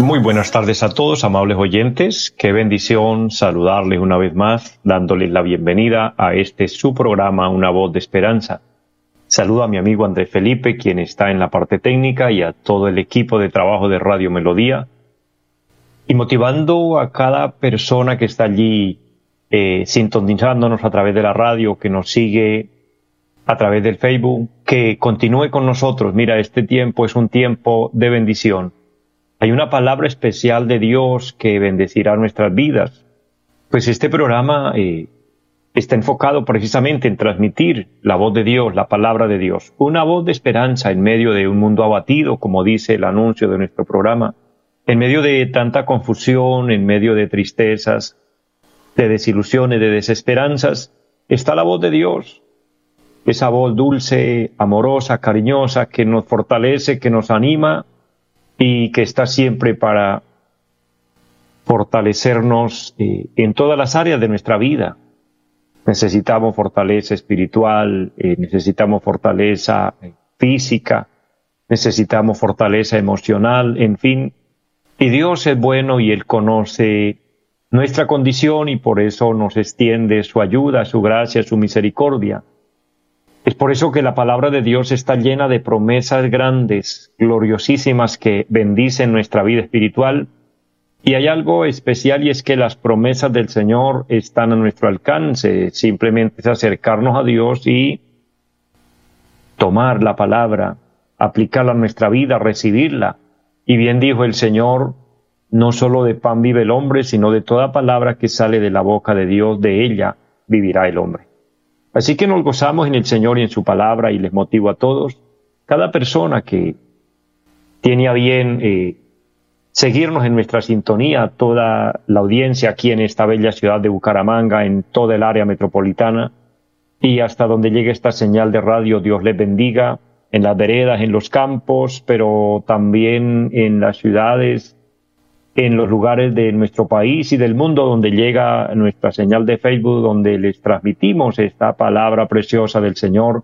muy buenas tardes a todos, amables oyentes. Qué bendición saludarles una vez más, dándoles la bienvenida a este su programa Una voz de esperanza. Saludo a mi amigo Andrés Felipe, quien está en la parte técnica, y a todo el equipo de trabajo de Radio Melodía. Y motivando a cada persona que está allí eh, sintonizándonos a través de la radio, que nos sigue a través del Facebook, que continúe con nosotros. Mira, este tiempo es un tiempo de bendición hay una palabra especial de Dios que bendecirá nuestras vidas. Pues este programa eh, está enfocado precisamente en transmitir la voz de Dios, la palabra de Dios, una voz de esperanza en medio de un mundo abatido, como dice el anuncio de nuestro programa, en medio de tanta confusión, en medio de tristezas, de desilusiones, de desesperanzas, está la voz de Dios, esa voz dulce, amorosa, cariñosa, que nos fortalece, que nos anima y que está siempre para fortalecernos eh, en todas las áreas de nuestra vida. Necesitamos fortaleza espiritual, eh, necesitamos fortaleza eh, física, necesitamos fortaleza emocional, en fin. Y Dios es bueno y Él conoce nuestra condición y por eso nos extiende su ayuda, su gracia, su misericordia. Es por eso que la palabra de Dios está llena de promesas grandes, gloriosísimas que bendicen nuestra vida espiritual. Y hay algo especial y es que las promesas del Señor están a nuestro alcance. Simplemente es acercarnos a Dios y tomar la palabra, aplicarla a nuestra vida, recibirla. Y bien dijo el Señor, no solo de pan vive el hombre, sino de toda palabra que sale de la boca de Dios, de ella vivirá el hombre. Así que nos gozamos en el Señor y en su palabra y les motivo a todos, cada persona que tiene a bien eh, seguirnos en nuestra sintonía, toda la audiencia aquí en esta bella ciudad de Bucaramanga, en toda el área metropolitana, y hasta donde llegue esta señal de radio, Dios les bendiga, en las veredas, en los campos, pero también en las ciudades, en los lugares de nuestro país y del mundo donde llega nuestra señal de Facebook, donde les transmitimos esta palabra preciosa del Señor,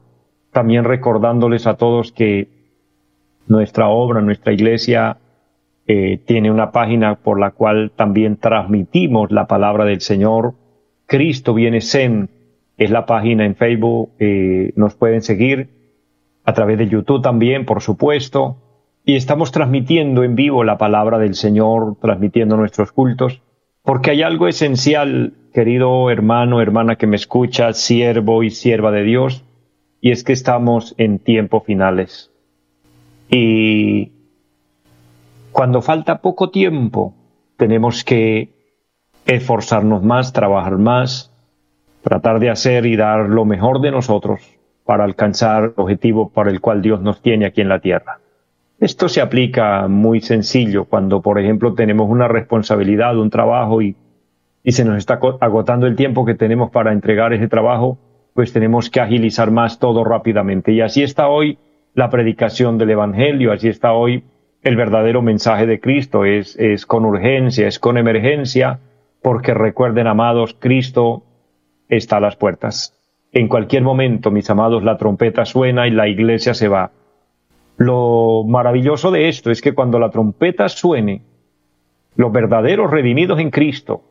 también recordándoles a todos que nuestra obra, nuestra iglesia, eh, tiene una página por la cual también transmitimos la palabra del Señor. Cristo viene Zen es la página en Facebook, eh, nos pueden seguir a través de YouTube también, por supuesto y estamos transmitiendo en vivo la palabra del Señor, transmitiendo nuestros cultos, porque hay algo esencial, querido hermano, hermana que me escucha, siervo y sierva de Dios, y es que estamos en tiempos finales. Y cuando falta poco tiempo, tenemos que esforzarnos más, trabajar más, tratar de hacer y dar lo mejor de nosotros para alcanzar el objetivo para el cual Dios nos tiene aquí en la tierra. Esto se aplica muy sencillo cuando, por ejemplo, tenemos una responsabilidad, un trabajo y, se nos está agotando el tiempo que tenemos para entregar ese trabajo, pues tenemos que agilizar más todo rápidamente. Y así está hoy la predicación del Evangelio, así está hoy el verdadero mensaje de Cristo, es, es con urgencia, es con emergencia, porque recuerden, amados, Cristo está a las puertas. En cualquier momento, mis amados, la trompeta suena y la iglesia se va. Lo maravilloso de esto es que cuando la trompeta suene, los verdaderos redimidos en Cristo,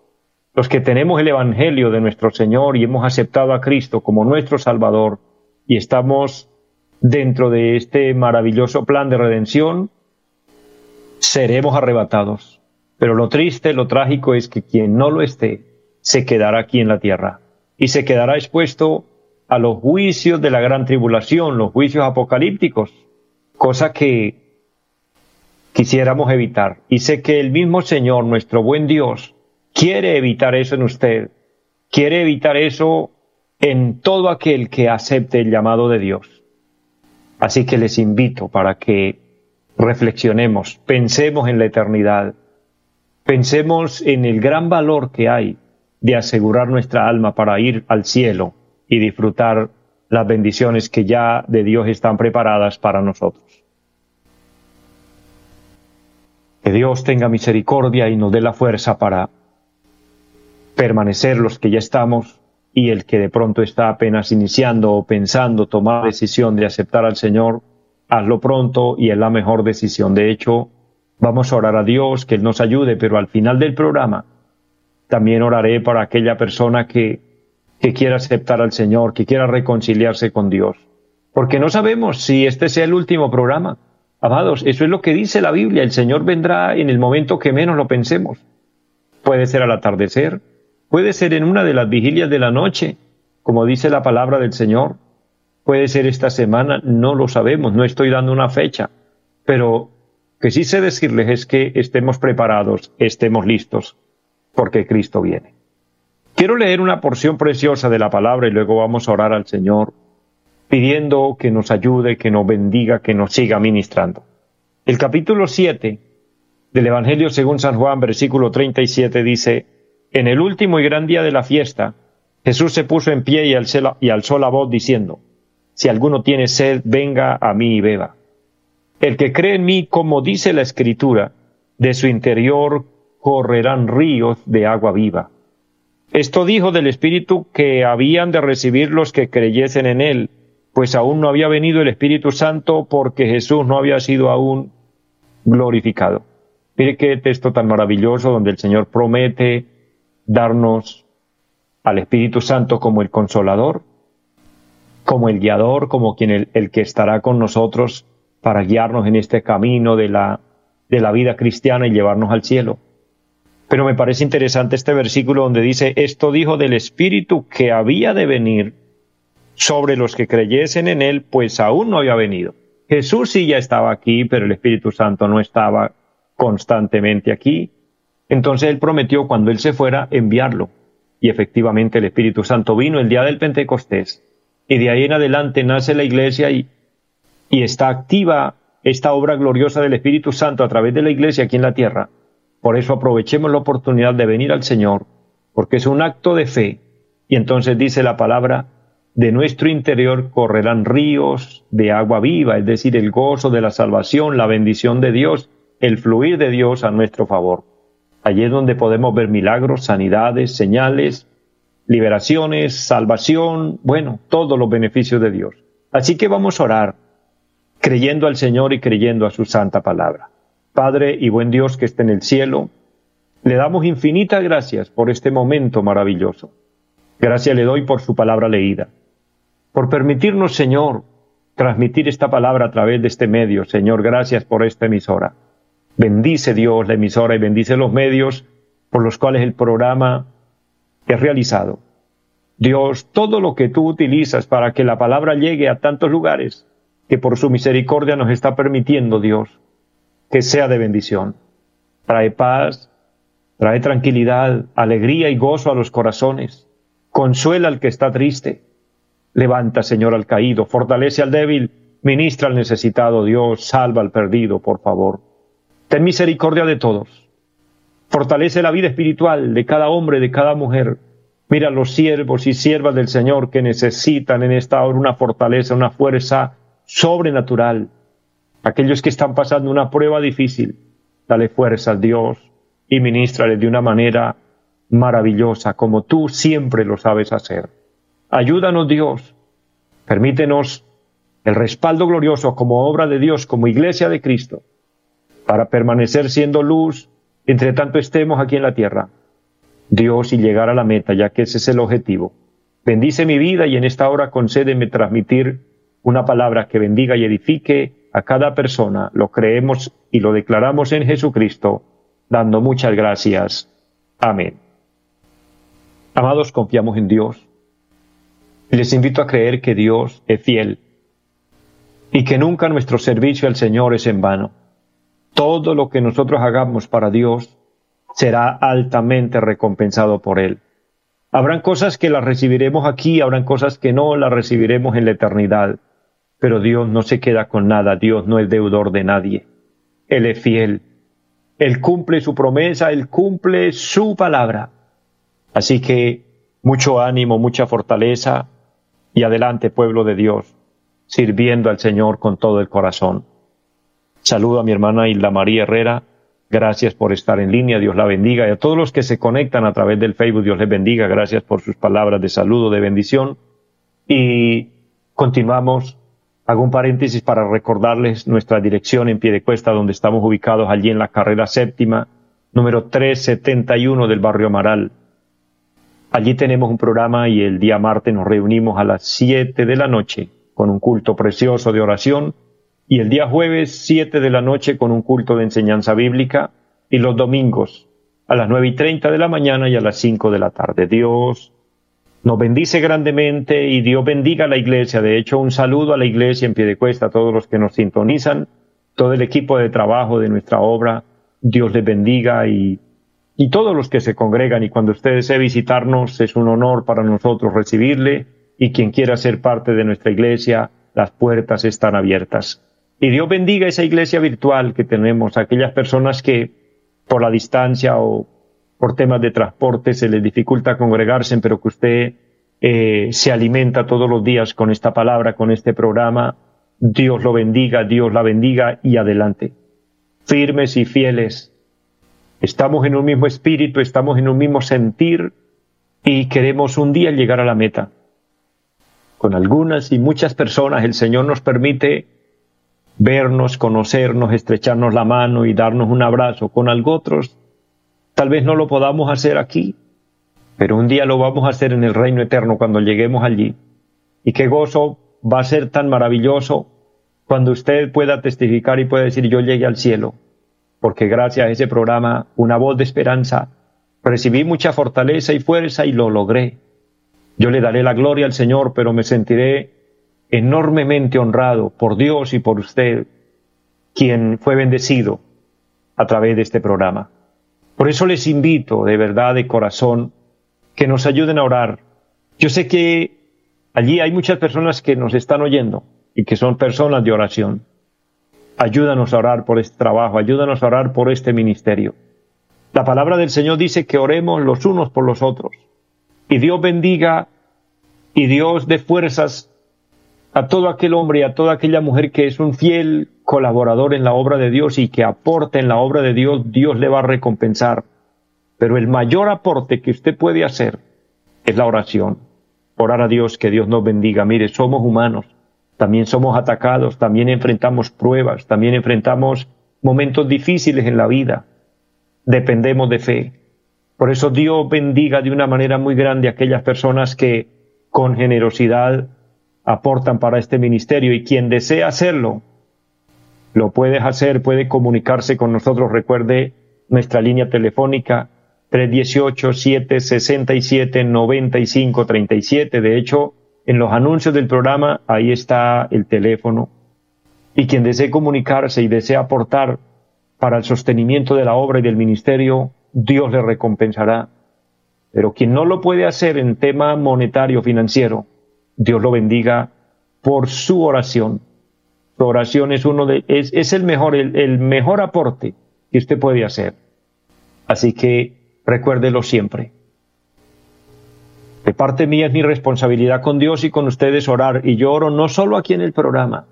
los que tenemos el Evangelio de nuestro Señor y hemos aceptado a Cristo como nuestro Salvador y estamos dentro de este maravilloso plan de redención, seremos arrebatados. Pero lo triste, lo trágico es que quien no lo esté, se quedará aquí en la tierra y se quedará expuesto a los juicios de la gran tribulación, los juicios apocalípticos, cosa que quisiéramos evitar. Y sé que el mismo Señor, nuestro buen Dios, quiere evitar eso en usted, quiere evitar eso en todo aquel que acepte el llamado de Dios. Así que les invito para que reflexionemos, pensemos en la eternidad, pensemos en el gran valor que hay de asegurar nuestra alma para ir al cielo y disfrutar las bendiciones que ya de Dios están preparadas para nosotros. Que Dios tenga misericordia y nos dé la fuerza para permanecer los que ya estamos y el que de pronto está apenas iniciando o pensando tomar la decisión de aceptar al Señor, hazlo pronto y es la mejor decisión. De hecho, vamos a orar a Dios que Él nos ayude, pero al final del programa también oraré para aquella persona que, que quiera aceptar al Señor, que quiera reconciliarse con Dios. Porque no sabemos si este sea el último programa. Amados, eso es lo que dice la Biblia. El Señor vendrá en el momento que menos lo pensemos. Puede ser al atardecer, puede ser en una de las vigilias de la noche, como dice la palabra del Señor. Puede ser esta semana, no lo sabemos, no estoy dando una fecha, pero que sí sé decirles es que estemos preparados, estemos listos, porque Cristo viene. Quiero leer una porción preciosa de la palabra y luego vamos a orar al Señor, pidiendo que nos ayude, que nos bendiga, que nos siga ministrando. El capítulo 7 del Evangelio según San Juan, versículo 37 dice, En el último y gran día de la fiesta, Jesús se puso en pie y alzó, y alzó la voz diciendo, si alguno tiene sed, venga a mí y beba. El que cree en mí, como dice la Escritura, de su interior correrán ríos de agua viva. Esto dijo del Espíritu que habían de recibir los que creyesen en él, pues aún no había venido el Espíritu Santo porque Jesús no había sido aún glorificado. Mire qué texto tan maravilloso donde el Señor promete darnos al Espíritu Santo como el consolador, como el guiador, como quien el, que estará con nosotros para guiarnos en este camino de la, de la vida cristiana y llevarnos al cielo. Pero me parece interesante este versículo donde dice, esto dijo del Espíritu que había de venir sobre los que creyesen en Él, pues aún no había venido. Jesús sí ya estaba aquí, pero el Espíritu Santo no estaba constantemente aquí. Entonces Él prometió cuando Él se fuera enviarlo. Y efectivamente el Espíritu Santo vino el día del Pentecostés y de ahí en adelante nace la iglesia y, y está activa esta obra gloriosa del Espíritu Santo a través de la iglesia aquí en la tierra. Por eso aprovechemos la oportunidad de venir al Señor, porque es un acto de fe. Y entonces dice la palabra, de nuestro interior correrán ríos de agua viva, es decir, el gozo de la salvación, la bendición de Dios, el fluir de Dios a nuestro favor. Allí es donde podemos ver milagros, sanidades, señales, liberaciones, salvación, bueno, todos los beneficios de Dios. Así que vamos a orar creyendo al Señor y creyendo a su santa palabra. Padre y buen Dios que esté en el cielo, le damos infinitas gracias por este momento maravilloso. Gracias le doy por su palabra leída, por permitirnos, Señor, transmitir esta palabra a través de este medio. Señor, gracias por esta emisora. Bendice Dios la emisora y bendice los medios por los cuales el programa es realizado. Dios, todo lo que tú utilizas para que la palabra llegue a tantos lugares, que por su misericordia nos está permitiendo, Dios, que sea de bendición. Trae paz, trae tranquilidad, alegría y gozo a los corazones. Consuela al que está triste. Levanta, Señor, al caído, fortalece al débil, ministra al necesitado, Dios, salva al perdido, por favor. Ten misericordia de todos Fortalece la vida espiritual de cada hombre, de cada mujer. Mira los siervos y siervas del Señor que necesitan en esta hora una fortaleza, una fuerza sobrenatural. Aquellos que están pasando una prueba difícil, dale fuerza a Dios y ministrale de una manera maravillosa, como tú siempre lo sabes hacer. Ayúdanos Dios, permítenos el respaldo glorioso como obra de Dios, como iglesia de Cristo, para permanecer siendo luz entre tanto estemos aquí en la tierra, Dios y llegar a la meta, ya que ese es el objetivo. Bendice mi vida y en esta hora concédeme transmitir una palabra que bendiga y edifique a cada persona. Lo creemos y lo declaramos en Jesucristo, dando muchas gracias. Amén. Amados, confiamos en Dios. Les invito a creer que Dios es fiel y que nunca nuestro servicio al Señor es en vano todo lo que nosotros hagamos para Dios será altamente recompensado por Él. Habrán cosas que las recibiremos aquí, habrán cosas que no las recibiremos en la eternidad, pero Dios no se queda con nada, Dios no es deudor de nadie. Él es fiel. Él cumple su promesa, Él cumple su palabra. Así que mucho ánimo, mucha fortaleza y adelante, pueblo de Dios, sirviendo al Señor con todo el corazón. Saludo a mi hermana Hilda María Herrera. Gracias por estar en línea. Dios la bendiga. Y a todos los que se conectan a través del Facebook, Dios les bendiga. Gracias por sus palabras de saludo, de bendición. Y continuamos. Hago un paréntesis para recordarles nuestra dirección en pie de cuesta, donde estamos ubicados allí en la carrera séptima, número 371 del barrio Amaral. Allí tenemos un programa y el día martes nos reunimos a las 7 de la noche con un culto precioso de oración y el día jueves 7 de la noche con un culto de enseñanza bíblica y los domingos a las nueve y treinta de la mañana y a las 5 de la tarde. Dios nos bendice grandemente y Dios bendiga a la iglesia. De hecho, un saludo a la iglesia en pie de cuesta, a todos los que nos sintonizan, todo el equipo de trabajo de nuestra obra. Dios les bendiga y, y todos los que se congregan. Y cuando usted desee visitarnos, es un honor para nosotros recibirle. Y quien quiera ser parte de nuestra iglesia, las puertas están abiertas. Y Dios bendiga esa iglesia virtual que tenemos, aquellas personas que por la distancia o por temas de transporte se les dificulta congregarse, pero que usted eh, se alimenta todos los días con esta palabra, con este programa. Dios lo bendiga, Dios la bendiga y adelante. Firmes y fieles. Estamos en un mismo espíritu, estamos en un mismo sentir y queremos un día llegar a la meta. Con algunas y muchas personas el Señor nos permite vernos, conocernos, estrecharnos la mano y darnos un abrazo. Con algo otros Tal vez no lo podamos hacer aquí, pero un día lo vamos a hacer en el reino eterno cuando lleguemos allí. Y qué gozo va a ser tan maravilloso cuando usted pueda testificar y pueda decir yo llegué al cielo, porque gracias a ese programa, una voz de esperanza, recibí mucha fortaleza y fuerza y lo logré. Yo le daré la gloria al Señor, pero me sentiré enormemente honrado por Dios y por usted, quien fue bendecido a través de este programa. Por eso les invito de verdad, de corazón, que nos ayuden a orar. Yo sé que allí hay muchas personas que nos están oyendo y que son personas de oración. Ayúdanos a orar por este trabajo, ayúdanos a orar por este ministerio. La palabra del Señor dice que oremos los unos por los otros. Y Dios bendiga y Dios dé fuerzas a todo aquel hombre y a toda aquella mujer que es un fiel colaborador en la obra de Dios y que aporte en la obra de Dios, Dios le va a recompensar. Pero el mayor aporte que usted puede hacer es la oración. Orar a Dios, que Dios nos bendiga. Mire, somos humanos, también somos atacados, también enfrentamos pruebas, también enfrentamos momentos difíciles en la vida. Dependemos de fe. Por eso Dios bendiga de una manera muy grande a aquellas personas que con generosidad aportan para este ministerio y quien desea hacerlo, lo puede hacer, puede comunicarse con nosotros. Recuerde nuestra línea telefónica 318-767-9537. De hecho, en los anuncios del programa, ahí está el teléfono. Y quien desee comunicarse y desea aportar para el sostenimiento de la obra y del ministerio, Dios le recompensará. Pero quien no lo puede hacer en tema monetario, financiero, Dios lo bendiga por su oración. Su oración es uno de, es, es el mejor, el, el mejor aporte que usted puede hacer. Así que recuérdelo siempre. De parte mía es mi responsabilidad con Dios y con ustedes orar. Y yo oro no solo aquí en el programa,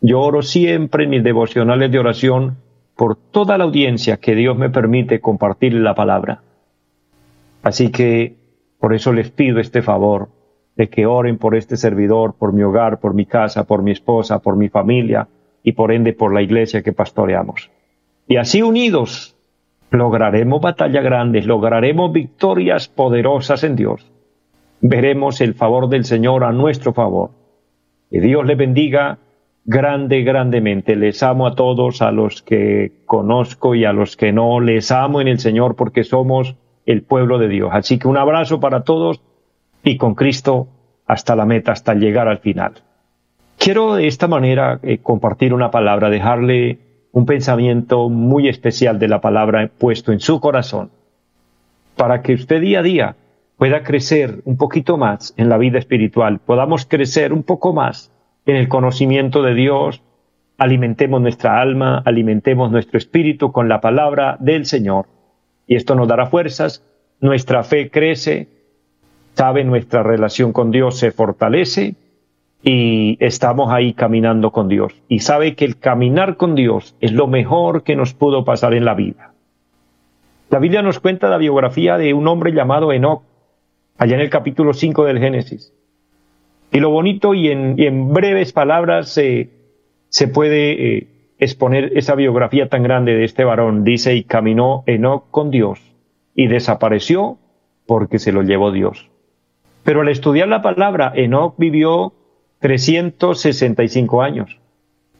yo oro siempre en mis devocionales de oración por toda la audiencia que Dios me permite compartir la palabra. Así que por eso les pido este favor de que oren por este servidor, por mi hogar, por mi casa, por mi esposa, por mi familia y por ende por la iglesia que pastoreamos. Y así unidos lograremos batallas grandes, lograremos victorias poderosas en Dios. Veremos el favor del Señor a nuestro favor. Que Dios les bendiga grande, grandemente. Les amo a todos, a los que conozco y a los que no. Les amo en el Señor porque somos el pueblo de Dios. Así que un abrazo para todos y con Cristo hasta la meta, hasta llegar al final. Quiero de esta manera eh, compartir una palabra, dejarle un pensamiento muy especial de la palabra puesto en su corazón, para que usted día a día pueda crecer un poquito más en la vida espiritual, podamos crecer un poco más en el conocimiento de Dios alimentemos nuestra alma, alimentemos nuestro espíritu con la palabra del Señor. Y esto nos dará fuerzas, nuestra fe crece, sabe, nuestra relación con Dios se fortalece y estamos ahí caminando con Dios. Y sabe que el caminar con Dios es lo mejor que nos pudo pasar en la vida. La Biblia nos cuenta la biografía de un hombre llamado Enoch, allá en el capítulo 5 del Génesis. Y lo bonito y en, breves palabras se, se puede eh, exponer esa biografía tan grande de este varón. Dice, y caminó Enoch con Dios y desapareció porque se lo llevó Dios. Pero al estudiar la palabra, Enoch vivió 365 años,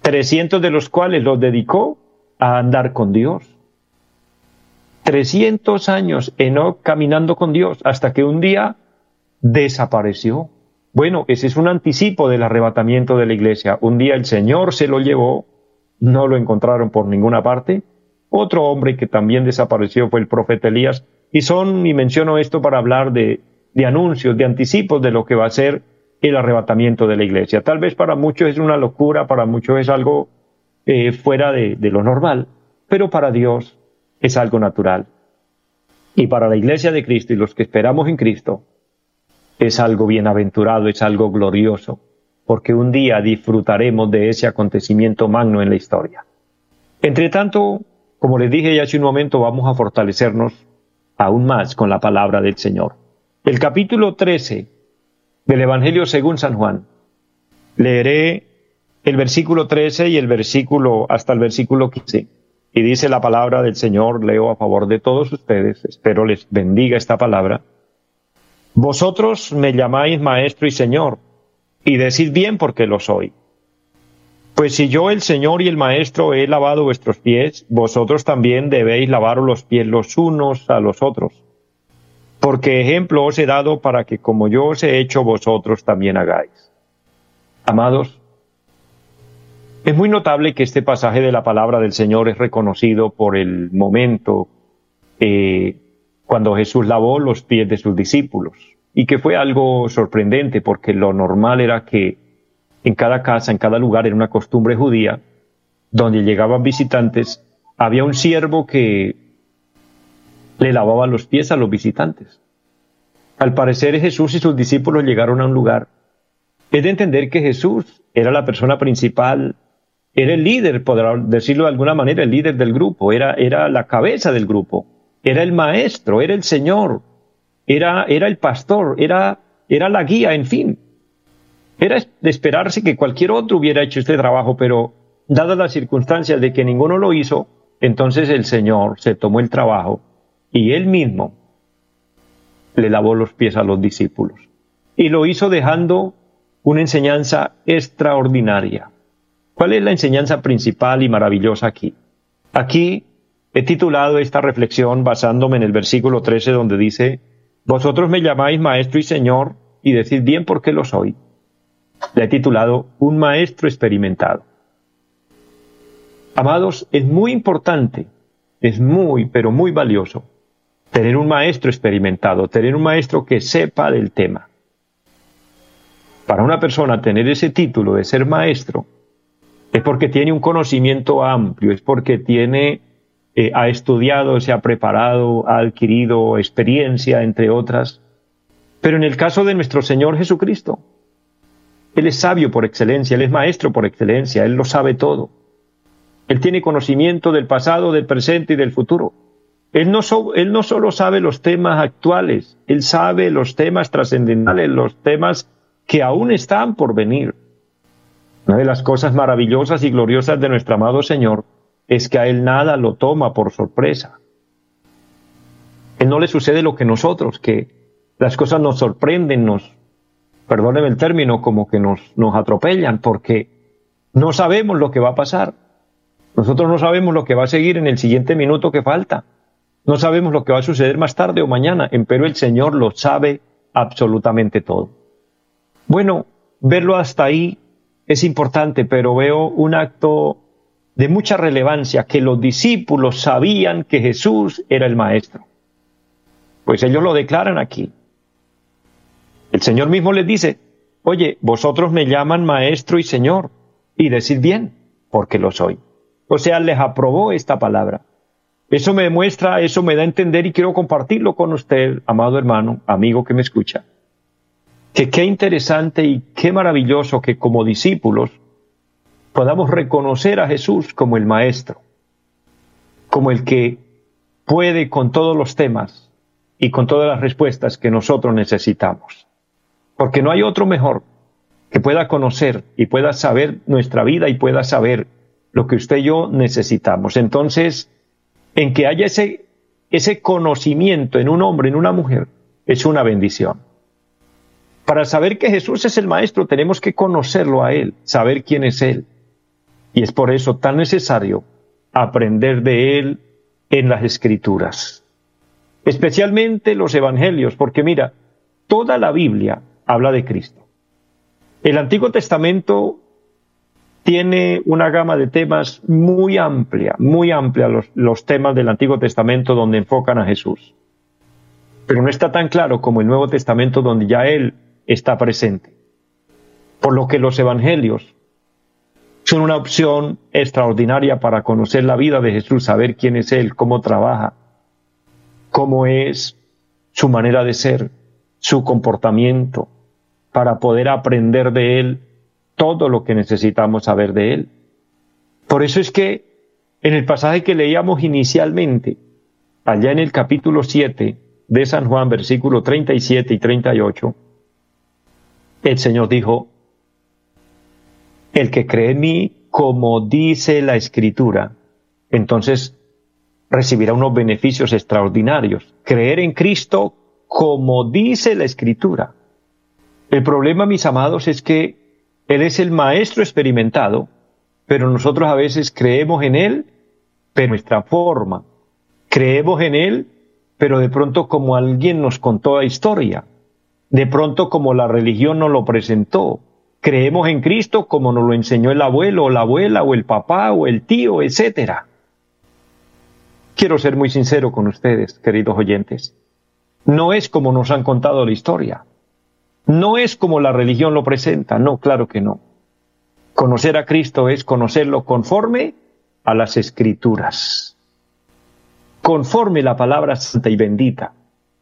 300 de los cuales los dedicó a andar con Dios. 300 años Enoch caminando con Dios hasta que un día desapareció. Bueno, ese es un anticipo del arrebatamiento de la iglesia. Un día el Señor se lo llevó, no lo encontraron por ninguna parte. Otro hombre que también desapareció fue el profeta Elías. Y son, y menciono esto para hablar de, anuncios, de anticipos de lo que va a ser el arrebatamiento de la iglesia. Tal vez para muchos es una locura, para muchos es algo eh, fuera de lo normal, pero para Dios es algo natural. Y para la iglesia de Cristo y los que esperamos en Cristo, es algo bienaventurado, es algo glorioso, porque un día disfrutaremos de ese acontecimiento magno en la historia. Entre tanto, como les dije ya hace un momento, vamos a fortalecernos aún más con la palabra del Señor. El capítulo 13 del Evangelio según San Juan. Leeré el versículo 13 y el versículo hasta el versículo 15. Y dice la palabra del Señor, leo a favor de todos ustedes, espero les bendiga esta palabra. Vosotros me llamáis maestro y señor, y decid bien porque lo soy. Pues si yo, el Señor y el Maestro, he lavado vuestros pies, vosotros también debéis lavar los pies los unos a los otros. Porque ejemplo os he dado para que como yo os he hecho, vosotros también hagáis. Amados, es muy notable que este pasaje de la palabra del Señor es reconocido por el momento eh, cuando Jesús lavó los pies de sus discípulos y que fue algo sorprendente porque lo normal era que en cada casa, en cada lugar, era una costumbre judía, donde llegaban visitantes, había un siervo que le lavaba los pies a los visitantes. Al parecer Jesús y sus discípulos llegaron a un lugar. Es de entender que Jesús era la persona principal era el líder, podrá decirlo de alguna manera, el líder del grupo, era, era la cabeza del grupo, era el maestro, era el Señor, era, era el pastor, era, era la guía, en fin. Era de esperarse que cualquier otro hubiera hecho este trabajo, pero dadas las circunstancias de que ninguno lo hizo, entonces el Señor se tomó el trabajo y él mismo le lavó los pies a los discípulos. Y lo hizo dejando una enseñanza extraordinaria. ¿Cuál es la enseñanza principal y maravillosa aquí? Aquí he titulado esta reflexión basándome en el versículo 13 donde dice, Vosotros me llamáis maestro y señor y decid bien por qué lo soy. Le he titulado Un maestro experimentado. Amados, es muy importante, es muy, pero muy valioso tener un maestro experimentado, tener un maestro que sepa del tema. Para una persona tener ese título de ser maestro es porque tiene un conocimiento amplio, es porque tiene, eh, ha estudiado, se ha preparado, ha adquirido experiencia, entre otras. Pero en el caso de nuestro Señor Jesucristo, Él es sabio por excelencia, Él es maestro por excelencia, Él lo sabe todo. Él tiene conocimiento del pasado, del presente y del futuro. Él no, él no solo sabe los temas actuales, Él sabe los temas trascendentales, los temas que aún están por venir. Una de las cosas maravillosas y gloriosas de nuestro amado Señor es que a Él nada lo toma por sorpresa. Él no le sucede lo que nosotros, que las cosas nos sorprenden, nos, perdónenme el término, como que nos, nos atropellan, porque no sabemos lo que va a pasar. Nosotros no sabemos lo que va a seguir en el siguiente minuto que falta. No sabemos lo que va a suceder más tarde o mañana, pero el Señor lo sabe absolutamente todo. Bueno, verlo hasta ahí es importante, pero veo un acto de mucha relevancia, que los discípulos sabían que Jesús era el Maestro. Pues ellos lo declaran aquí. El Señor mismo les dice, oye, vosotros me llaman Maestro y Señor, y decid bien, porque lo soy. O sea, les aprobó esta palabra. Eso me demuestra, eso me da a entender y quiero compartirlo con usted, amado hermano, amigo que me escucha. Que qué interesante y qué maravilloso que como discípulos podamos reconocer a Jesús como el Maestro, como el que puede con todos los temas y con todas las respuestas que nosotros necesitamos. Porque no hay otro mejor que pueda conocer y pueda saber nuestra vida y pueda saber lo que usted y yo necesitamos. Entonces, en que haya ese, ese conocimiento en un hombre, en una mujer, es una bendición. Para saber que Jesús es el Maestro, tenemos que conocerlo a Él, saber quién es Él. Y es por eso tan necesario aprender de Él en las Escrituras. Especialmente los Evangelios, porque mira, toda la Biblia habla de Cristo. El Antiguo Testamento tiene una gama de temas muy amplia, muy amplia los, temas del Antiguo Testamento donde enfocan a Jesús. Pero no está tan claro como el Nuevo Testamento donde ya Él está presente. Por lo que los Evangelios son una opción extraordinaria para conocer la vida de Jesús, saber quién es Él, cómo trabaja, cómo es su manera de ser, su comportamiento, para poder aprender de Él todo lo que necesitamos saber de Él. Por eso es que en el pasaje que leíamos inicialmente, allá en el capítulo 7 de San Juan, versículo 37 y 38, el Señor dijo, el que cree en mí, como dice la Escritura, entonces recibirá unos beneficios extraordinarios. Creer en Cristo como dice la Escritura. El problema, mis amados, es que él es el maestro experimentado, pero nosotros a veces creemos en Él, pero nuestra forma. Creemos en Él, pero de pronto como alguien nos contó la historia, de pronto como la religión nos lo presentó. Creemos en Cristo como nos lo enseñó el abuelo o la abuela o el papá o el tío, etc. Quiero ser muy sincero con ustedes, queridos oyentes. No es como nos han contado la historia. No es como la religión lo presenta, no, claro que no. Conocer a Cristo es conocerlo conforme a las escrituras, conforme la palabra santa y bendita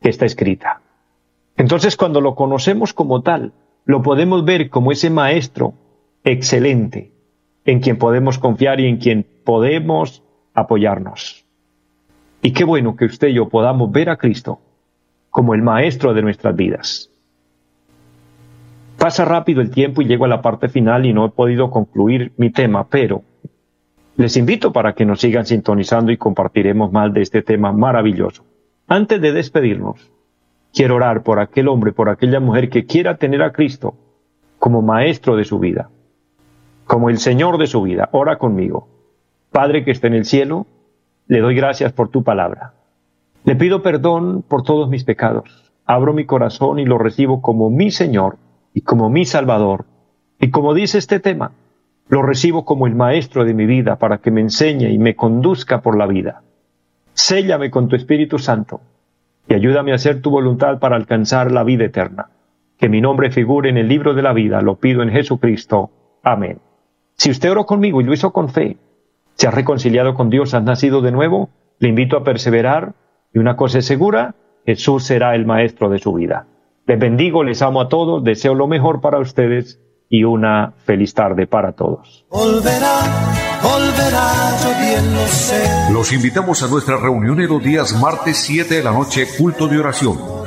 que está escrita. Entonces cuando lo conocemos como tal, lo podemos ver como ese maestro excelente en quien podemos confiar y en quien podemos apoyarnos. Y qué bueno que usted y yo podamos ver a Cristo como el maestro de nuestras vidas. Pasa rápido el tiempo y llego a la parte final y no he podido concluir mi tema, pero les invito para que nos sigan sintonizando y compartiremos más de este tema maravilloso. Antes de despedirnos, quiero orar por aquel hombre, por aquella mujer que quiera tener a Cristo como maestro de su vida, como el Señor de su vida. Ora conmigo. Padre que está en el cielo, le doy gracias por tu palabra. Le pido perdón por todos mis pecados. Abro mi corazón y lo recibo como mi Señor y como mi Salvador. Y como dice este tema, lo recibo como el Maestro de mi vida para que me enseñe y me conduzca por la vida. Séllame con tu Espíritu Santo y ayúdame a hacer tu voluntad para alcanzar la vida eterna. Que mi nombre figure en el libro de la vida, lo pido en Jesucristo. Amén. Si usted oró conmigo y lo hizo con fe, se ha reconciliado con Dios, has nacido de nuevo, le invito a perseverar y una cosa es segura, Jesús será el maestro de su vida. Les bendigo, les amo a todos, deseo lo mejor para ustedes y una feliz tarde para todos. Los invitamos a nuestra reunión en los días martes 7 de la noche, culto de oración